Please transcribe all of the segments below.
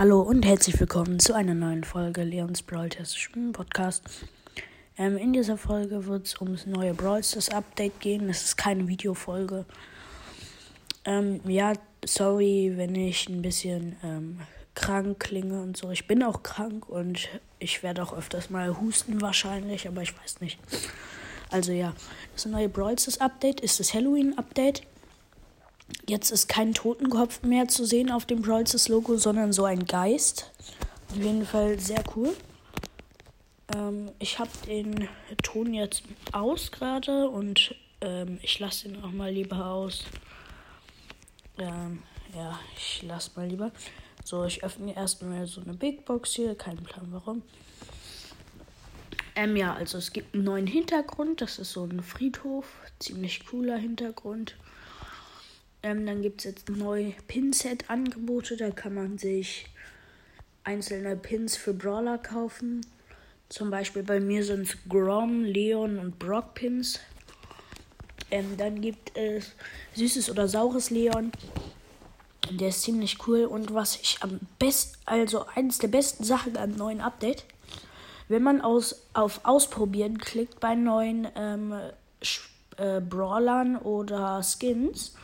Hallo und herzlich willkommen zu einer neuen Folge Leons Brawl Test Podcast. Ähm, in dieser Folge wird es ums neue Brawl Stars Update gehen. Es ist keine Videofolge. Ähm, ja, sorry, wenn ich ein bisschen ähm, krank klinge und so. Ich bin auch krank und ich werde auch öfters mal husten wahrscheinlich, aber ich weiß nicht. Also ja, das neue Brawl Stars Update ist das Halloween Update. Jetzt ist kein Totenkopf mehr zu sehen auf dem Brawl Logo, sondern so ein Geist. Auf jeden Fall sehr cool. Ähm, ich habe den Ton jetzt aus gerade und ähm, ich lasse ihn auch mal lieber aus. Ähm, ja, ich lasse mal lieber. So, ich öffne erstmal so eine Big Box hier. Kein Plan warum. Ähm, ja, also es gibt einen neuen Hintergrund. Das ist so ein Friedhof. Ziemlich cooler Hintergrund. Ähm, dann gibt es jetzt neue Pinset-Angebote. Da kann man sich einzelne Pins für Brawler kaufen. Zum Beispiel bei mir sind es Grom, Leon und Brock Pins. Ähm, dann gibt es süßes oder saures Leon. Der ist ziemlich cool. Und was ich am besten, also eines der besten Sachen am neuen Update, wenn man aus, auf Ausprobieren klickt bei neuen ähm, äh, Brawlern oder Skins,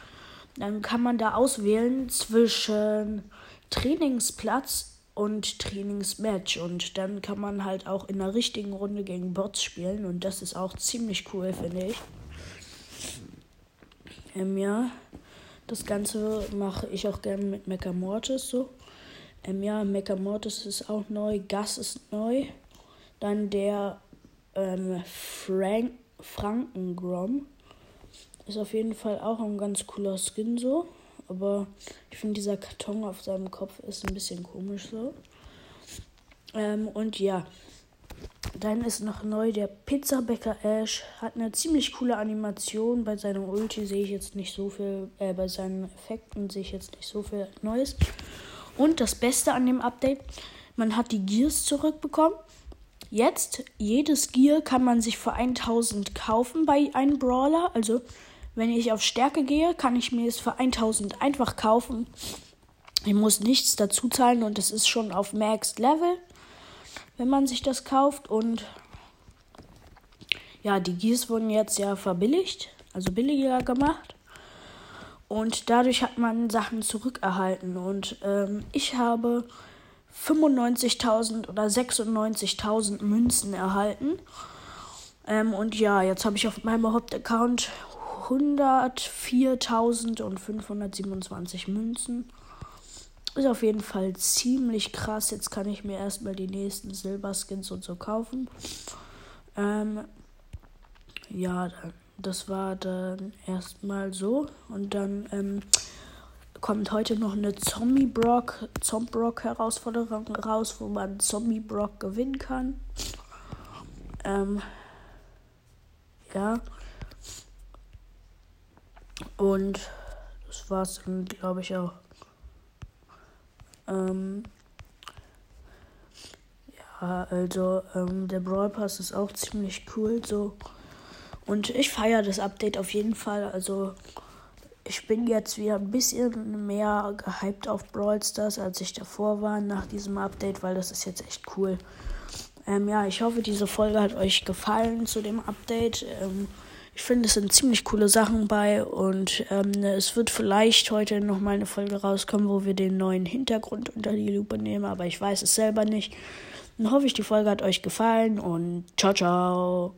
dann kann man da auswählen zwischen Trainingsplatz und Trainingsmatch. Und dann kann man halt auch in der richtigen Runde gegen Bots spielen. Und das ist auch ziemlich cool, finde ich. Ähm, ja, das Ganze mache ich auch gerne mit Mecha Mortis so. Ähm, ja, Mecha Mortis ist auch neu. Gas ist neu. Dann der ähm, Frank Frankengrom ist auf jeden Fall auch ein ganz cooler Skin so. Aber ich finde, dieser Karton auf seinem Kopf ist ein bisschen komisch so. Ähm, und ja. Dann ist noch neu der Pizzabäcker Ash. Hat eine ziemlich coole Animation. Bei seinem Ulti sehe ich jetzt nicht so viel, äh, bei seinen Effekten sehe ich jetzt nicht so viel Neues. Und das Beste an dem Update, man hat die Gears zurückbekommen. Jetzt, jedes Gear kann man sich für 1000 kaufen bei einem Brawler. Also wenn ich auf Stärke gehe, kann ich mir es für 1000 einfach kaufen. Ich muss nichts dazu zahlen und es ist schon auf Max Level, wenn man sich das kauft. Und ja, die Gears wurden jetzt ja verbilligt, also billiger gemacht. Und dadurch hat man Sachen zurückerhalten. Und ähm, ich habe 95.000 oder 96.000 Münzen erhalten. Ähm, und ja, jetzt habe ich auf meinem Hauptaccount 104.527 Münzen. Ist auf jeden Fall ziemlich krass. Jetzt kann ich mir erstmal die nächsten Silberskins und so kaufen. Ähm, ja, das war dann erstmal so. Und dann ähm, kommt heute noch eine Zombie Brock, Zombie Brock Herausforderung raus, wo man Zombie Brock gewinnen kann. Ähm, ja. Und das war's dann, glaube ich, auch. Ähm, ja, also ähm, der Brawl Pass ist auch ziemlich cool so. Und ich feiere das Update auf jeden Fall. Also ich bin jetzt wieder ein bisschen mehr gehypt auf Brawl Stars, als ich davor war nach diesem Update, weil das ist jetzt echt cool. Ähm, ja, ich hoffe, diese Folge hat euch gefallen zu dem Update. Ähm, ich finde, es sind ziemlich coole Sachen bei und ähm, es wird vielleicht heute noch mal eine Folge rauskommen, wo wir den neuen Hintergrund unter die Lupe nehmen, aber ich weiß es selber nicht. Dann hoffe ich, die Folge hat euch gefallen und ciao, ciao.